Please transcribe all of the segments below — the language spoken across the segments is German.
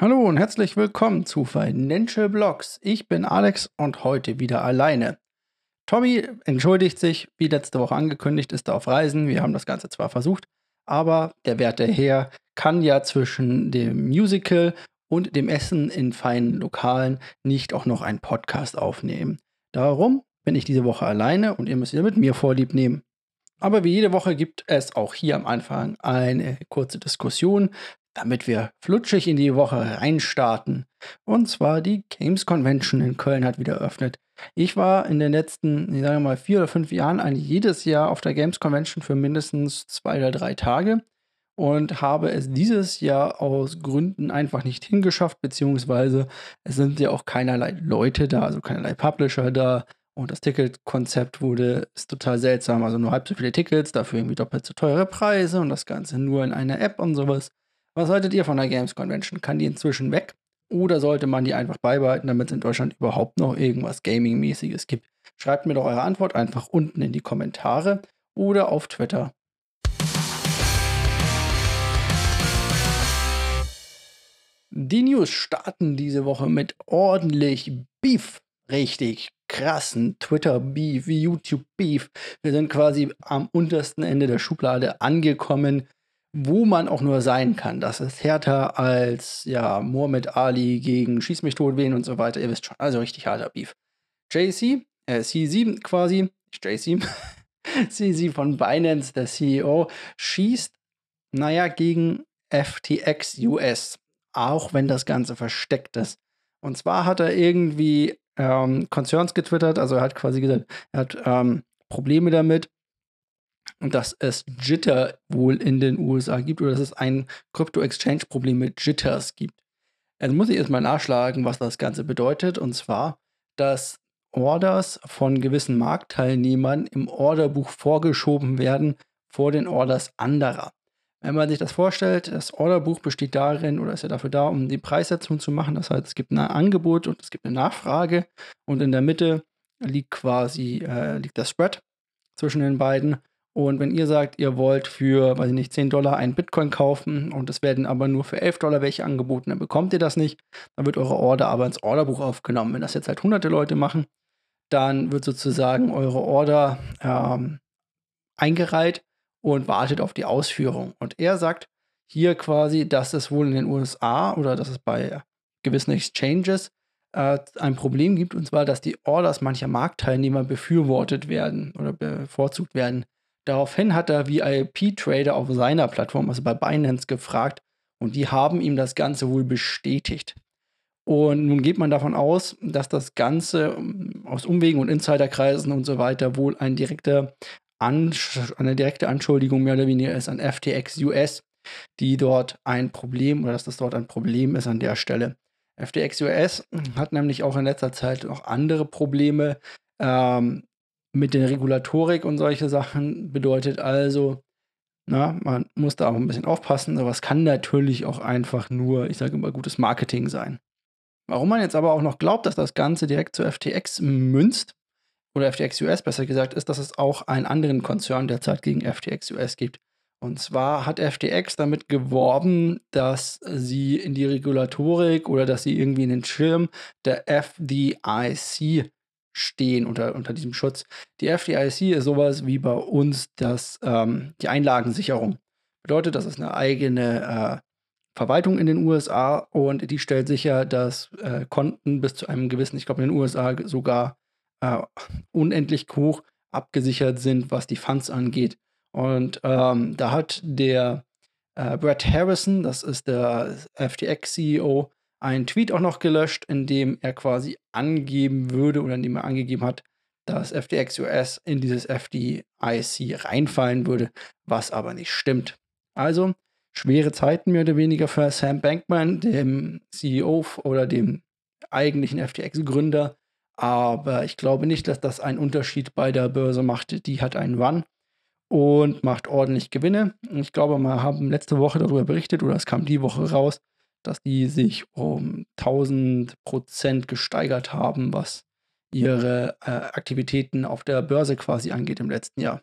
Hallo und herzlich willkommen zu Financial Blogs. Ich bin Alex und heute wieder alleine. Tommy entschuldigt sich, wie letzte Woche angekündigt, ist er auf Reisen. Wir haben das Ganze zwar versucht, aber der werte Herr kann ja zwischen dem Musical und dem Essen in feinen Lokalen nicht auch noch einen Podcast aufnehmen. Darum bin ich diese Woche alleine und ihr müsst wieder mit mir Vorlieb nehmen. Aber wie jede Woche gibt es auch hier am Anfang eine kurze Diskussion, damit wir flutschig in die Woche reinstarten. Und zwar die Games Convention in Köln hat wieder eröffnet. Ich war in den letzten, ich sage mal, vier oder fünf Jahren eigentlich jedes Jahr auf der Games Convention für mindestens zwei oder drei Tage und habe es dieses Jahr aus Gründen einfach nicht hingeschafft, beziehungsweise es sind ja auch keinerlei Leute da, also keinerlei Publisher da. Und das Ticketkonzept wurde ist total seltsam. Also nur halb so viele Tickets, dafür irgendwie doppelt so teure Preise und das Ganze nur in einer App und sowas. Was haltet ihr von der Games Convention? Kann die inzwischen weg? Oder sollte man die einfach beibehalten, damit es in Deutschland überhaupt noch irgendwas Gaming-mäßiges gibt? Schreibt mir doch eure Antwort einfach unten in die Kommentare oder auf Twitter. Die News starten diese Woche mit ordentlich Beef. Richtig krassen Twitter-Beef, YouTube-Beef. Wir sind quasi am untersten Ende der Schublade angekommen wo man auch nur sein kann. Das ist härter als ja, Muhammad Ali gegen Schieß mich tot wen und so weiter. Ihr wisst schon, also richtig harter Beef. JC, äh, C7 quasi, JC, C7 von Binance, der CEO, schießt, naja, gegen FTX US, auch wenn das Ganze versteckt ist. Und zwar hat er irgendwie ähm, Concerns getwittert, also er hat quasi gesagt, er hat ähm, Probleme damit, dass es Jitter wohl in den USA gibt oder dass es ein Crypto-Exchange-Problem mit Jitters gibt. Jetzt muss ich erstmal nachschlagen, was das Ganze bedeutet. Und zwar, dass Orders von gewissen Marktteilnehmern im Orderbuch vorgeschoben werden vor den Orders anderer. Wenn man sich das vorstellt, das Orderbuch besteht darin oder ist ja dafür da, um die Preissetzung zu machen. Das heißt, es gibt ein Angebot und es gibt eine Nachfrage und in der Mitte liegt quasi äh, liegt das Spread zwischen den beiden und wenn ihr sagt, ihr wollt für, weiß ich nicht, 10 Dollar einen Bitcoin kaufen und es werden aber nur für 11 Dollar welche angeboten, dann bekommt ihr das nicht. Dann wird eure Order aber ins Orderbuch aufgenommen. Wenn das jetzt halt hunderte Leute machen, dann wird sozusagen eure Order ähm, eingereiht und wartet auf die Ausführung. Und er sagt hier quasi, dass es wohl in den USA oder dass es bei gewissen Exchanges äh, ein Problem gibt, und zwar, dass die Orders mancher Marktteilnehmer befürwortet werden oder bevorzugt werden. Daraufhin hat er VIP-Trader auf seiner Plattform, also bei Binance, gefragt und die haben ihm das Ganze wohl bestätigt. Und nun geht man davon aus, dass das Ganze ähm, aus Umwegen und Insiderkreisen und so weiter wohl ein direkter eine direkte Anschuldigung mehr oder weniger ist an FTX US, die dort ein Problem oder dass das dort ein Problem ist an der Stelle. FTX US hat nämlich auch in letzter Zeit noch andere Probleme. Ähm, mit der Regulatorik und solche Sachen bedeutet also, na, man muss da auch ein bisschen aufpassen, aber es kann natürlich auch einfach nur, ich sage immer, gutes Marketing sein. Warum man jetzt aber auch noch glaubt, dass das Ganze direkt zu FTX münzt, oder FTX US besser gesagt, ist, dass es auch einen anderen Konzern derzeit gegen FTX US gibt. Und zwar hat FTX damit geworben, dass sie in die Regulatorik oder dass sie irgendwie in den Schirm der FDIC stehen unter, unter diesem Schutz. Die FDIC ist sowas wie bei uns das, ähm, die Einlagensicherung. Bedeutet, das ist eine eigene äh, Verwaltung in den USA und die stellt sicher, dass äh, Konten bis zu einem gewissen, ich glaube in den USA sogar äh, unendlich hoch abgesichert sind, was die Funds angeht. Und ähm, da hat der äh, Brett Harrison, das ist der FTX-CEO, einen Tweet auch noch gelöscht, in dem er quasi angeben würde oder in dem er angegeben hat, dass FTX US in dieses FDIC reinfallen würde, was aber nicht stimmt. Also schwere Zeiten mehr oder weniger für Sam Bankman, dem CEO oder dem eigentlichen FTX-Gründer. Aber ich glaube nicht, dass das einen Unterschied bei der Börse macht. Die hat einen Run und macht ordentlich Gewinne. Ich glaube, wir haben letzte Woche darüber berichtet oder es kam die Woche raus, dass die sich um 1000 Prozent gesteigert haben, was ihre äh, Aktivitäten auf der Börse quasi angeht im letzten Jahr.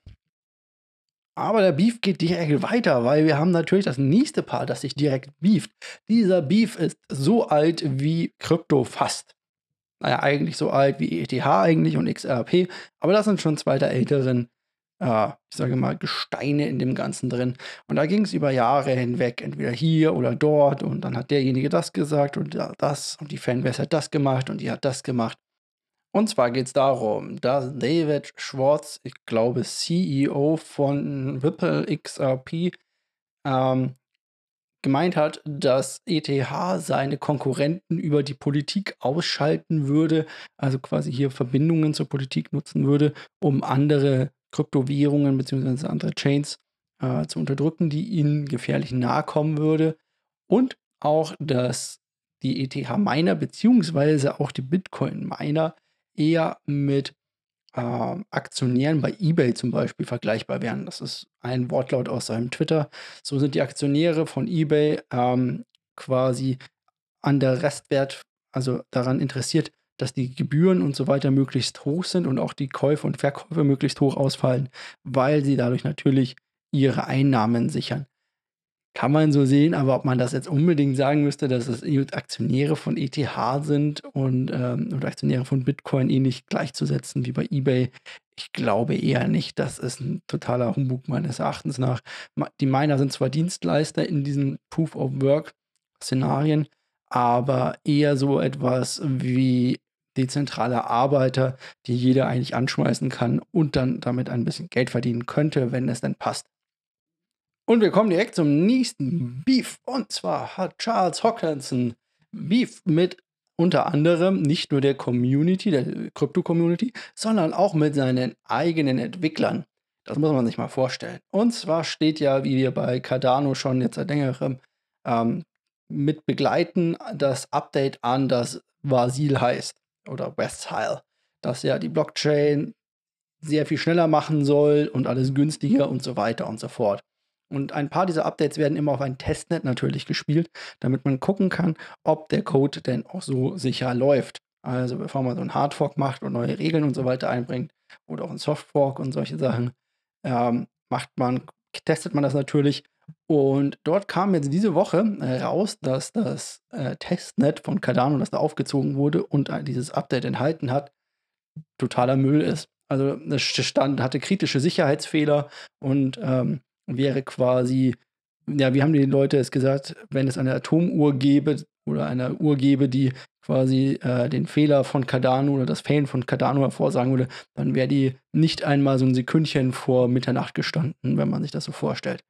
Aber der Beef geht direkt weiter, weil wir haben natürlich das nächste Paar, das sich direkt beeft. Dieser Beef ist so alt wie Krypto fast. Naja, eigentlich so alt wie ETH eigentlich und XRP, aber das sind schon zwei der älteren, äh, ich sage mal, Gesteine in dem Ganzen drin. Und da ging es über Jahre hinweg, entweder hier oder dort und dann hat derjenige das gesagt und das und die Fanbase hat das gemacht und die hat das gemacht. Und zwar geht es darum, dass David Schwartz, ich glaube CEO von Ripple XRP, ähm, gemeint hat, dass ETH seine Konkurrenten über die Politik ausschalten würde, also quasi hier Verbindungen zur Politik nutzen würde, um andere Kryptowährungen bzw. andere Chains äh, zu unterdrücken, die ihnen gefährlich nahe kommen würde. Und auch, dass die ETH-Miner bzw. auch die Bitcoin-Miner eher mit äh, Aktionären bei eBay zum Beispiel vergleichbar wären. Das ist ein Wortlaut aus seinem Twitter. So sind die Aktionäre von eBay ähm, quasi an der Restwert, also daran interessiert, dass die Gebühren und so weiter möglichst hoch sind und auch die Käufe und Verkäufe möglichst hoch ausfallen, weil sie dadurch natürlich ihre Einnahmen sichern. Kann man so sehen, aber ob man das jetzt unbedingt sagen müsste, dass es Aktionäre von ETH sind und ähm, oder Aktionäre von Bitcoin ähnlich gleichzusetzen wie bei eBay, ich glaube eher nicht. Das ist ein totaler Humbug meines Erachtens nach. Die Miner sind zwar Dienstleister in diesen Proof of Work-Szenarien, aber eher so etwas wie dezentrale Arbeiter, die jeder eigentlich anschmeißen kann und dann damit ein bisschen Geld verdienen könnte, wenn es denn passt. Und wir kommen direkt zum nächsten Beef. Und zwar hat Charles Hawkinson Beef mit unter anderem nicht nur der Community, der Krypto-Community, sondern auch mit seinen eigenen Entwicklern. Das muss man sich mal vorstellen. Und zwar steht ja, wie wir bei Cardano schon jetzt seit längerem ähm, mit begleiten, das Update an, das Vasil heißt oder Westhile, das ja die Blockchain sehr viel schneller machen soll und alles günstiger und so weiter und so fort. Und ein paar dieser Updates werden immer auf ein Testnet natürlich gespielt, damit man gucken kann, ob der Code denn auch so sicher läuft. Also bevor man so einen Hardfork macht und neue Regeln und so weiter einbringt oder auch einen Softfork und solche Sachen, ähm, macht man, testet man das natürlich. Und dort kam jetzt diese Woche äh, raus, dass das äh, Testnet von Cardano, das da aufgezogen wurde und äh, dieses Update enthalten hat, totaler Müll ist. Also das stand, hatte kritische Sicherheitsfehler und ähm, wäre quasi, ja, wie haben die Leute es gesagt, wenn es eine Atomuhr gäbe oder eine Uhr gäbe, die quasi äh, den Fehler von Cardano oder das Fehlen von Cardano hervorsagen würde, dann wäre die nicht einmal so ein Sekündchen vor Mitternacht gestanden, wenn man sich das so vorstellt.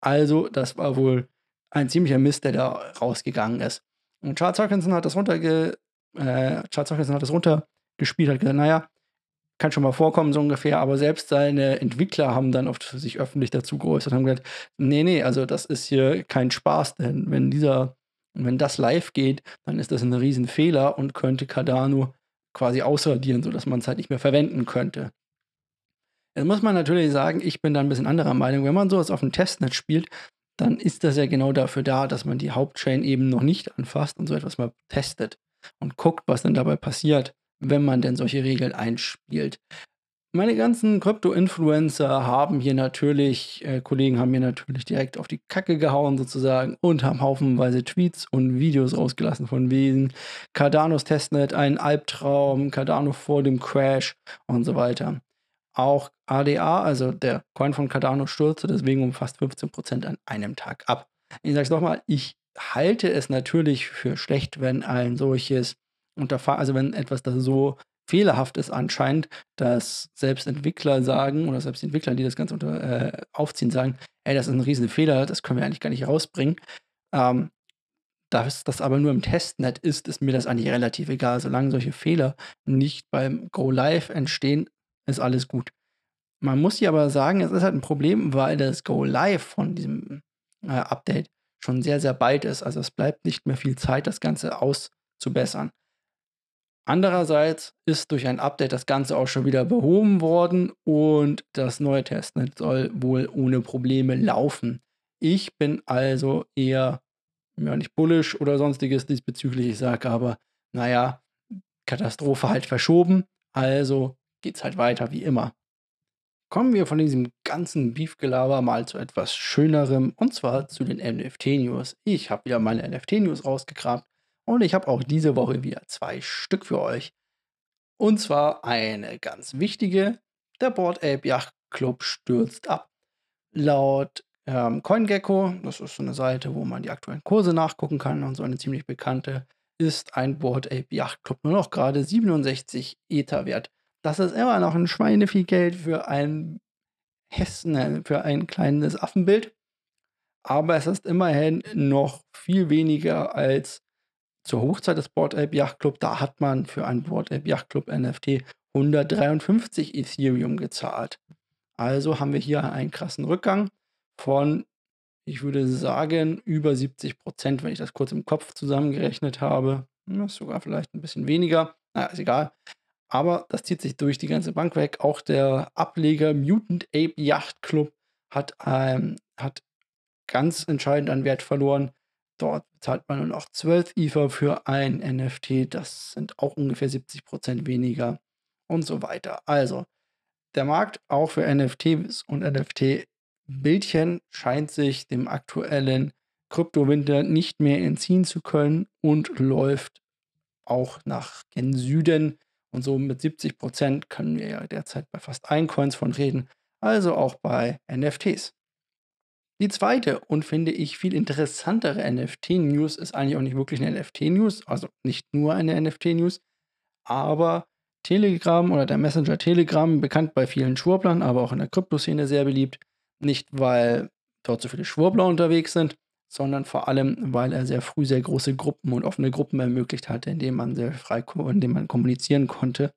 Also, das war wohl ein ziemlicher Mist, der da rausgegangen ist. Und Charles Hawkinson hat das runterge äh, Charles Hawkinson hat das runtergespielt, hat gesagt, naja, kann schon mal vorkommen, so ungefähr, aber selbst seine Entwickler haben dann oft sich öffentlich dazu geäußert und haben gesagt, nee, nee, also das ist hier kein Spaß, denn wenn dieser, wenn das live geht, dann ist das ein Riesenfehler und könnte Cardano quasi ausradieren, sodass man es halt nicht mehr verwenden könnte. Jetzt muss man natürlich sagen, ich bin da ein bisschen anderer Meinung. Wenn man sowas auf dem Testnet spielt, dann ist das ja genau dafür da, dass man die Hauptchain eben noch nicht anfasst und so etwas mal testet und guckt, was dann dabei passiert wenn man denn solche Regeln einspielt. Meine ganzen Krypto-Influencer haben hier natürlich, äh, Kollegen haben hier natürlich direkt auf die Kacke gehauen sozusagen und haben haufenweise Tweets und Videos rausgelassen von wegen Cardanos Testnet, ein Albtraum, Cardano vor dem Crash und so weiter. Auch ADA, also der Coin von Cardano, stürzte deswegen um fast 15% an einem Tag ab. Ich sage es nochmal, ich halte es natürlich für schlecht, wenn ein solches Unterfa also wenn etwas da so fehlerhaft ist anscheinend, dass selbst Entwickler sagen oder selbst Entwickler, die das Ganze unter, äh, aufziehen, sagen, ey, das ist ein riesen Fehler, das können wir eigentlich gar nicht rausbringen. Ähm, da das aber nur im Testnet ist, ist mir das eigentlich relativ egal. Solange solche Fehler nicht beim Go Live entstehen, ist alles gut. Man muss hier aber sagen, es ist halt ein Problem, weil das Go Live von diesem äh, Update schon sehr, sehr bald ist. Also es bleibt nicht mehr viel Zeit, das Ganze auszubessern. Andererseits ist durch ein Update das Ganze auch schon wieder behoben worden und das neue Testnet soll wohl ohne Probleme laufen. Ich bin also eher, ja nicht bullish oder sonstiges diesbezüglich. Ich sage aber, naja, Katastrophe halt verschoben, also geht's halt weiter wie immer. kommen wir von diesem ganzen Beef-Gelaber mal zu etwas Schönerem und zwar zu den NFT-News. Ich habe wieder meine NFT-News rausgekramt und ich habe auch diese Woche wieder zwei Stück für euch. Und zwar eine ganz wichtige: Der Board Ape Yacht Club stürzt ab. Laut ähm, CoinGecko, das ist so eine Seite, wo man die aktuellen Kurse nachgucken kann und so eine ziemlich bekannte, ist ein Board Ape Yacht Club nur noch gerade 67 Ether wert. Das ist immer noch ein Schweine Geld für ein Hessen, äh, für ein kleines Affenbild. Aber es ist immerhin noch viel weniger als zur Hochzeit des Board Ape Yacht Club. Da hat man für ein Board Ape Yacht Club NFT 153 Ethereum gezahlt. Also haben wir hier einen krassen Rückgang von, ich würde sagen, über 70 Prozent, wenn ich das kurz im Kopf zusammengerechnet habe. Das ist sogar vielleicht ein bisschen weniger. Na, ist egal. Aber das zieht sich durch die ganze Bank weg. Auch der Ableger Mutant Ape Yacht Club hat, ähm, hat ganz entscheidend an Wert verloren. Dort zahlt man nur noch 12 Ether für ein NFT. Das sind auch ungefähr 70 Prozent weniger und so weiter. Also, der Markt auch für NFTs und NFT-Bildchen scheint sich dem aktuellen Kryptowinter nicht mehr entziehen zu können und läuft auch nach gen Süden. Und so mit 70 Prozent können wir ja derzeit bei fast allen Coins von reden, also auch bei NFTs. Die zweite und finde ich viel interessantere NFT-News ist eigentlich auch nicht wirklich eine NFT-News, also nicht nur eine NFT-News, aber Telegram oder der Messenger Telegram, bekannt bei vielen Schwurblern, aber auch in der Kryptoszene sehr beliebt, nicht weil dort so viele Schwurbler unterwegs sind, sondern vor allem, weil er sehr früh sehr große Gruppen und offene Gruppen ermöglicht hatte, indem man sehr frei, indem man kommunizieren konnte.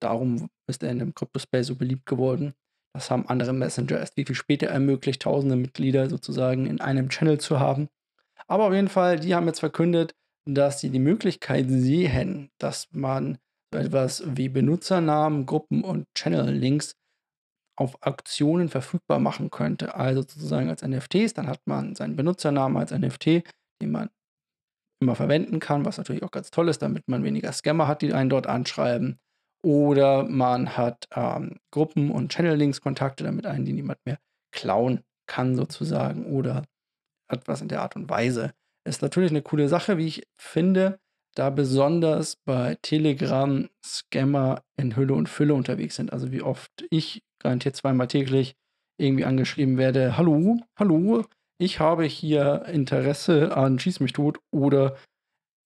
Darum ist er in dem Kryptospace so beliebt geworden. Das haben andere Messenger erst wie viel später ermöglicht, tausende Mitglieder sozusagen in einem Channel zu haben. Aber auf jeden Fall, die haben jetzt verkündet, dass sie die Möglichkeit sehen, dass man so etwas wie Benutzernamen, Gruppen und Channel-Links auf Auktionen verfügbar machen könnte. Also sozusagen als NFTs, dann hat man seinen Benutzernamen als NFT, den man immer verwenden kann, was natürlich auch ganz toll ist, damit man weniger Scammer hat, die einen dort anschreiben. Oder man hat ähm, Gruppen- und Channel-Links-Kontakte, damit einen die niemand mehr klauen kann, sozusagen. Oder etwas in der Art und Weise. Ist natürlich eine coole Sache, wie ich finde, da besonders bei Telegram Scammer in Hülle und Fülle unterwegs sind. Also wie oft ich garantiert zweimal täglich irgendwie angeschrieben werde, hallo, hallo, ich habe hier Interesse an Schieß mich tot oder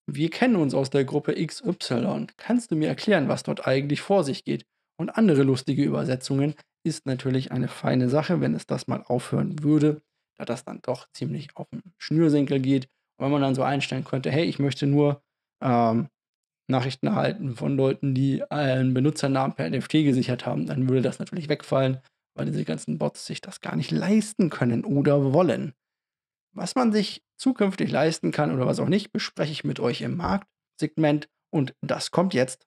wir kennen uns aus der Gruppe XY. Kannst du mir erklären, was dort eigentlich vor sich geht? Und andere lustige Übersetzungen ist natürlich eine feine Sache, wenn es das mal aufhören würde, da das dann doch ziemlich auf den Schnürsenkel geht. Und wenn man dann so einstellen könnte, hey, ich möchte nur ähm, Nachrichten erhalten von Leuten, die einen Benutzernamen per NFT gesichert haben, dann würde das natürlich wegfallen, weil diese ganzen Bots sich das gar nicht leisten können oder wollen. Was man sich zukünftig leisten kann oder was auch nicht, bespreche ich mit euch im Marktsegment und das kommt jetzt.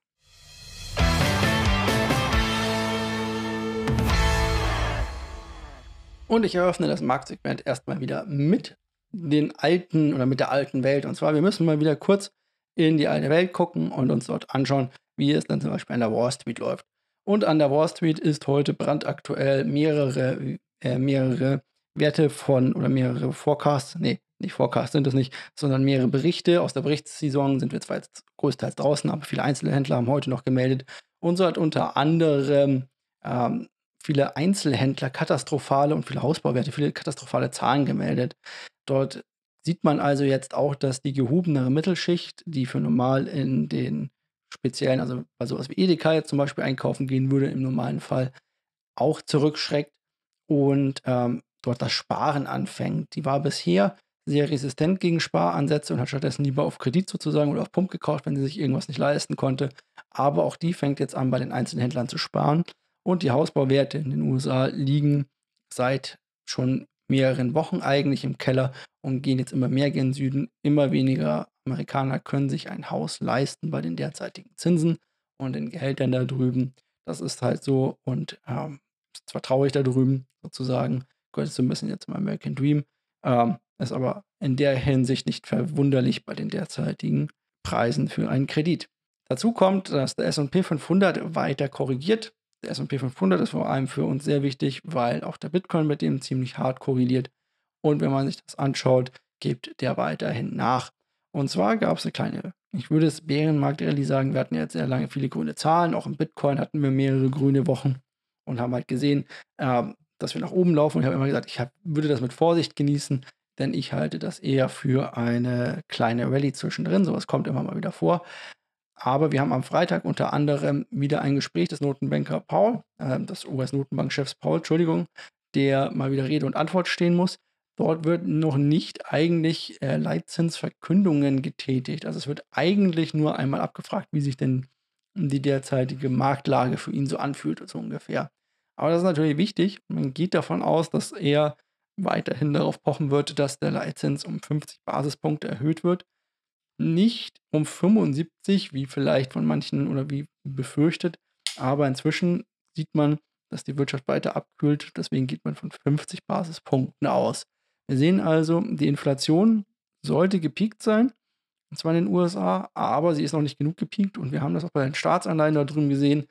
Und ich eröffne das Marktsegment erstmal wieder mit den alten oder mit der alten Welt. Und zwar, wir müssen mal wieder kurz in die alte Welt gucken und uns dort anschauen, wie es dann zum Beispiel an der Wall Street läuft. Und an der Wall Street ist heute brandaktuell mehrere, äh, mehrere Werte von oder mehrere Forecasts, nee, nicht Forecasts sind es nicht, sondern mehrere Berichte. Aus der Berichtssaison sind wir zwar jetzt größtenteils draußen, aber viele Einzelhändler haben heute noch gemeldet. Und so hat unter anderem ähm, viele Einzelhändler katastrophale und viele Hausbauwerte, viele katastrophale Zahlen gemeldet. Dort sieht man also jetzt auch, dass die gehobenere Mittelschicht, die für normal in den speziellen, also bei sowas wie Edeka jetzt zum Beispiel einkaufen gehen würde im normalen Fall, auch zurückschreckt und ähm, dort das Sparen anfängt. Die war bisher sehr resistent gegen Sparansätze und hat stattdessen lieber auf Kredit sozusagen oder auf Pump gekauft, wenn sie sich irgendwas nicht leisten konnte. Aber auch die fängt jetzt an, bei den Einzelhändlern zu sparen. Und die Hausbauwerte in den USA liegen seit schon mehreren Wochen eigentlich im Keller und gehen jetzt immer mehr gen Süden. Immer weniger Amerikaner können sich ein Haus leisten bei den derzeitigen Zinsen und den Gehältern da drüben. Das ist halt so und ähm, ist zwar traurig da drüben sozusagen, gehört so ein bisschen jetzt zum American Dream, ähm, ist aber in der Hinsicht nicht verwunderlich bei den derzeitigen Preisen für einen Kredit. Dazu kommt, dass der SP 500 weiter korrigiert. Der SP 500 ist vor allem für uns sehr wichtig, weil auch der Bitcoin mit dem ziemlich hart korreliert. Und wenn man sich das anschaut, gibt der weiterhin nach. Und zwar gab es eine kleine, ich würde es Bärenmarkt-Rallye sagen, wir hatten jetzt sehr lange viele grüne Zahlen, auch im Bitcoin hatten wir mehrere grüne Wochen und haben halt gesehen, äh, dass wir nach oben laufen. Ich habe immer gesagt, ich hab, würde das mit Vorsicht genießen, denn ich halte das eher für eine kleine Rallye zwischendrin. Sowas kommt immer mal wieder vor. Aber wir haben am Freitag unter anderem wieder ein Gespräch des Notenbanker Paul, äh, des US-Notenbankchefs Paul, Entschuldigung, der mal wieder Rede und Antwort stehen muss. Dort wird noch nicht eigentlich äh, Leitzinsverkündungen getätigt. Also es wird eigentlich nur einmal abgefragt, wie sich denn die derzeitige Marktlage für ihn so anfühlt, so ungefähr. Aber das ist natürlich wichtig. Man geht davon aus, dass er weiterhin darauf pochen wird, dass der Leitzins um 50 Basispunkte erhöht wird. Nicht um 75, wie vielleicht von manchen oder wie befürchtet. Aber inzwischen sieht man, dass die Wirtschaft weiter abkühlt. Deswegen geht man von 50 Basispunkten aus. Wir sehen also, die Inflation sollte gepiekt sein, und zwar in den USA, aber sie ist noch nicht genug gepiekt und wir haben das auch bei den Staatsanleihen da drüben gesehen.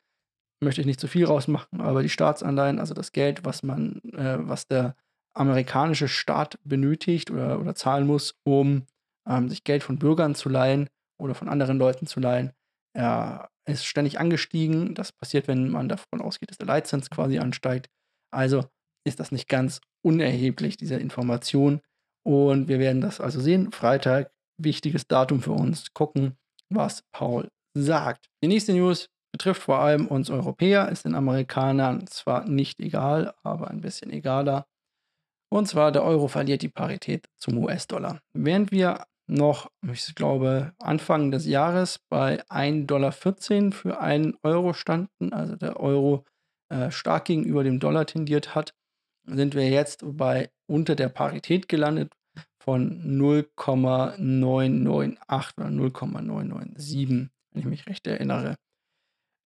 Möchte ich nicht zu viel rausmachen, aber die Staatsanleihen, also das Geld, was man, äh, was der amerikanische Staat benötigt oder, oder zahlen muss, um ähm, sich Geld von Bürgern zu leihen oder von anderen Leuten zu leihen, äh, ist ständig angestiegen. Das passiert, wenn man davon ausgeht, dass der Leitzins quasi ansteigt. Also ist das nicht ganz unerheblich, diese Information. Und wir werden das also sehen. Freitag, wichtiges Datum für uns. Gucken, was Paul sagt. Die nächste News betrifft vor allem uns Europäer, ist den Amerikanern zwar nicht egal, aber ein bisschen egaler. Und zwar der Euro verliert die Parität zum US-Dollar. Während wir noch, ich glaube, Anfang des Jahres bei 1,14 Dollar für einen Euro standen, also der Euro äh, stark gegenüber dem Dollar tendiert hat, sind wir jetzt bei unter der Parität gelandet von 0,998 oder 0,997, wenn ich mich recht erinnere.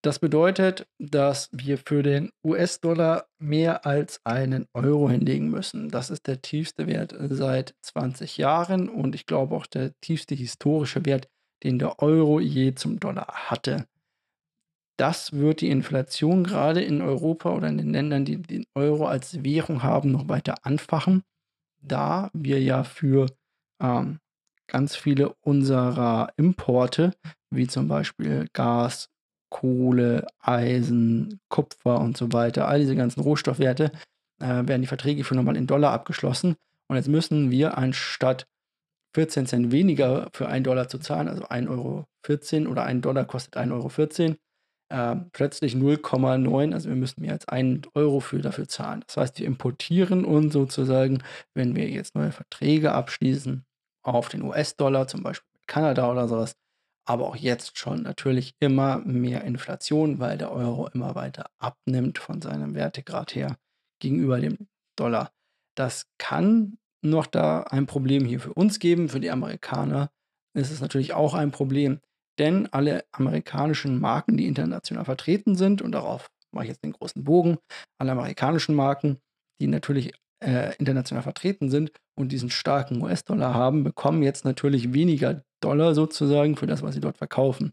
Das bedeutet, dass wir für den US-Dollar mehr als einen Euro hinlegen müssen. Das ist der tiefste Wert seit 20 Jahren und ich glaube auch der tiefste historische Wert, den der Euro je zum Dollar hatte. Das wird die Inflation gerade in Europa oder in den Ländern, die den Euro als Währung haben, noch weiter anfachen, da wir ja für ähm, ganz viele unserer Importe, wie zum Beispiel Gas, Kohle, Eisen, Kupfer und so weiter, all diese ganzen Rohstoffwerte, äh, werden die Verträge für nochmal in Dollar abgeschlossen. Und jetzt müssen wir anstatt 14 Cent weniger für 1 Dollar zu zahlen, also 1,14 Euro oder 1 Dollar kostet 1,14 Euro, äh, plötzlich 0,9, also wir müssen mehr als 1 Euro für dafür zahlen. Das heißt, wir importieren uns sozusagen, wenn wir jetzt neue Verträge abschließen, auf den US-Dollar, zum Beispiel mit Kanada oder sowas, aber auch jetzt schon natürlich immer mehr Inflation, weil der Euro immer weiter abnimmt von seinem Wertegrad her gegenüber dem Dollar. Das kann noch da ein Problem hier für uns geben, für die Amerikaner ist es natürlich auch ein Problem, denn alle amerikanischen Marken, die international vertreten sind, und darauf mache ich jetzt den großen Bogen, alle amerikanischen Marken, die natürlich äh, international vertreten sind und diesen starken US-Dollar haben, bekommen jetzt natürlich weniger Dollar sozusagen für das, was sie dort verkaufen.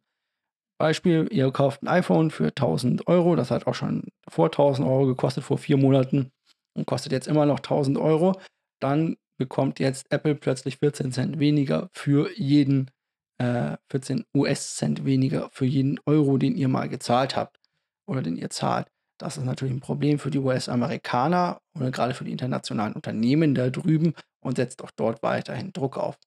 Beispiel, ihr kauft ein iPhone für 1000 Euro, das hat auch schon vor 1000 Euro gekostet, vor vier Monaten und kostet jetzt immer noch 1000 Euro. Dann bekommt jetzt Apple plötzlich 14 Cent weniger für jeden äh, 14 US-Cent weniger für jeden Euro, den ihr mal gezahlt habt oder den ihr zahlt. Das ist natürlich ein Problem für die US-Amerikaner oder gerade für die internationalen Unternehmen da drüben und setzt auch dort weiterhin Druck auf.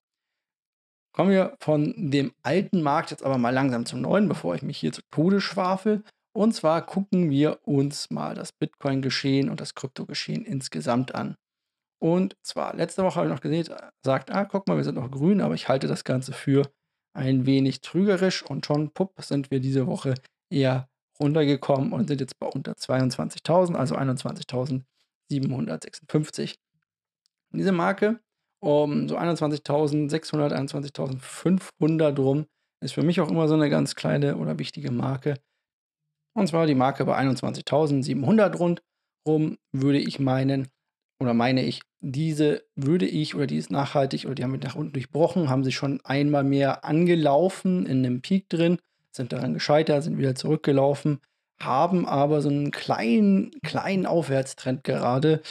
Kommen wir von dem alten Markt jetzt aber mal langsam zum neuen, bevor ich mich hier zu Tode schwafel. Und zwar gucken wir uns mal das Bitcoin-Geschehen und das Krypto-Geschehen insgesamt an. Und zwar, letzte Woche habe ich noch gesehen, sagt, ah, guck mal, wir sind noch grün, aber ich halte das Ganze für ein wenig trügerisch und schon, pupp, sind wir diese Woche eher runtergekommen und sind jetzt bei unter 22.000, also 21.756. Diese Marke um so 21.600, 21.500 rum ist für mich auch immer so eine ganz kleine oder wichtige Marke. Und zwar die Marke bei 21.700 rundrum würde ich meinen, oder meine ich, diese würde ich oder die ist nachhaltig oder die haben wir nach unten durchbrochen, haben sich schon einmal mehr angelaufen in einem Peak drin, sind daran gescheitert, sind wieder zurückgelaufen, haben aber so einen kleinen, kleinen Aufwärtstrend gerade.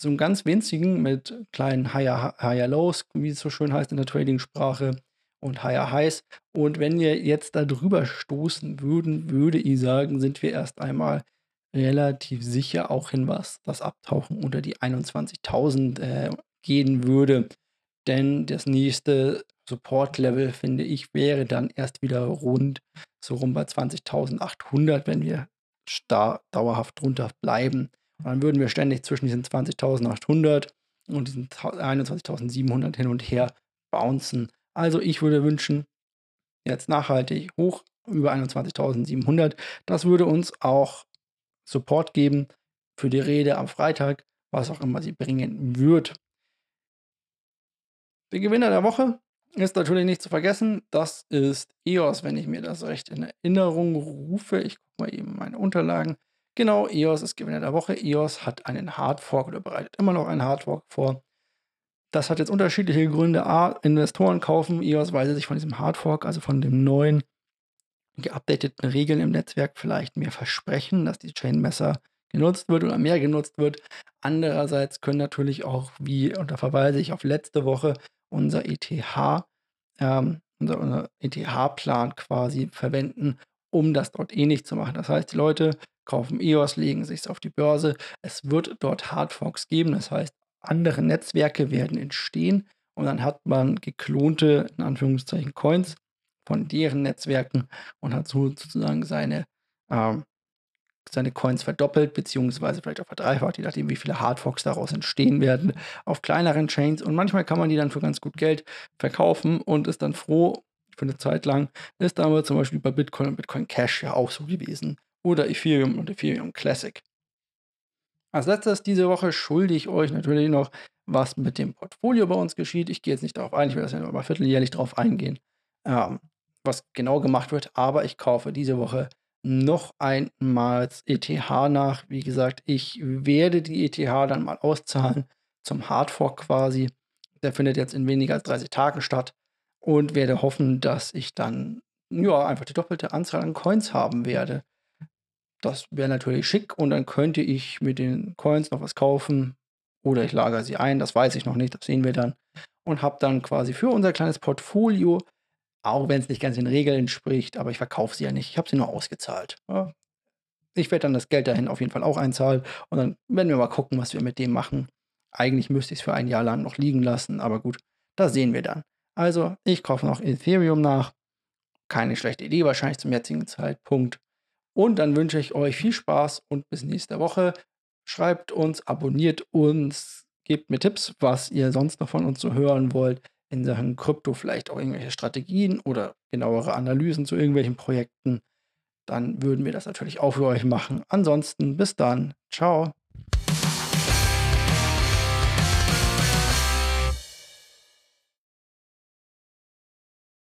So einen ganz winzigen mit kleinen Higher, Higher Lows, wie es so schön heißt in der Trading-Sprache, und Higher Highs. Und wenn wir jetzt da drüber stoßen würden, würde ich sagen, sind wir erst einmal relativ sicher auch hin, was das Abtauchen unter die 21.000 äh, gehen würde. Denn das nächste Support-Level, finde ich, wäre dann erst wieder rund so rum bei 20.800, wenn wir dauerhaft drunter bleiben. Und dann würden wir ständig zwischen diesen 20.800 und diesen 21.700 hin und her bouncen. Also ich würde wünschen, jetzt nachhaltig hoch über 21.700. Das würde uns auch Support geben für die Rede am Freitag, was auch immer sie bringen wird. Der Gewinner der Woche ist natürlich nicht zu vergessen. Das ist EOS, wenn ich mir das recht in Erinnerung rufe. Ich gucke mal eben meine Unterlagen. Genau, EOS ist Gewinner der Woche. EOS hat einen Hardfork oder bereitet immer noch einen Hardfork vor. Das hat jetzt unterschiedliche Gründe. A, Investoren kaufen EOS, weil sie sich von diesem Hardfork, also von dem neuen, geupdateten Regeln im Netzwerk vielleicht mehr versprechen, dass die Chainmesser genutzt wird oder mehr genutzt wird. Andererseits können natürlich auch, wie, und da verweise ich auf letzte Woche, unser ETH, ähm, unser, unser ETH-Plan quasi verwenden, um das dort ähnlich zu machen. Das heißt, die Leute kaufen EOS, legen sich auf die Börse. Es wird dort Hardforks geben, das heißt, andere Netzwerke werden entstehen und dann hat man geklonte, in Anführungszeichen, Coins von deren Netzwerken und hat so sozusagen seine, ähm, seine Coins verdoppelt, beziehungsweise vielleicht auch verdreifacht, je nachdem, wie viele Hardforks daraus entstehen werden, auf kleineren Chains. Und manchmal kann man die dann für ganz gut Geld verkaufen und ist dann froh für eine Zeit lang. Ist aber zum Beispiel bei Bitcoin und Bitcoin Cash ja auch so gewesen. Oder Ethereum und Ethereum Classic. Als letztes diese Woche schulde ich euch natürlich noch, was mit dem Portfolio bei uns geschieht. Ich gehe jetzt nicht darauf ein, ich werde das ja immer vierteljährlich darauf eingehen, ähm, was genau gemacht wird, aber ich kaufe diese Woche noch einmal ETH nach. Wie gesagt, ich werde die ETH dann mal auszahlen zum Hardfork quasi. Der findet jetzt in weniger als 30 Tagen statt und werde hoffen, dass ich dann ja einfach die doppelte Anzahl an Coins haben werde. Das wäre natürlich schick und dann könnte ich mit den Coins noch was kaufen oder ich lagere sie ein, das weiß ich noch nicht, das sehen wir dann. Und habe dann quasi für unser kleines Portfolio, auch wenn es nicht ganz den Regeln entspricht, aber ich verkaufe sie ja nicht, ich habe sie nur ausgezahlt. Ich werde dann das Geld dahin auf jeden Fall auch einzahlen und dann werden wir mal gucken, was wir mit dem machen. Eigentlich müsste ich es für ein Jahr lang noch liegen lassen, aber gut, das sehen wir dann. Also, ich kaufe noch Ethereum nach. Keine schlechte Idee wahrscheinlich zum jetzigen Zeitpunkt. Und dann wünsche ich euch viel Spaß und bis nächste Woche. Schreibt uns, abonniert uns, gebt mir Tipps, was ihr sonst noch von uns so hören wollt in Sachen Krypto, vielleicht auch irgendwelche Strategien oder genauere Analysen zu irgendwelchen Projekten. Dann würden wir das natürlich auch für euch machen. Ansonsten bis dann. Ciao.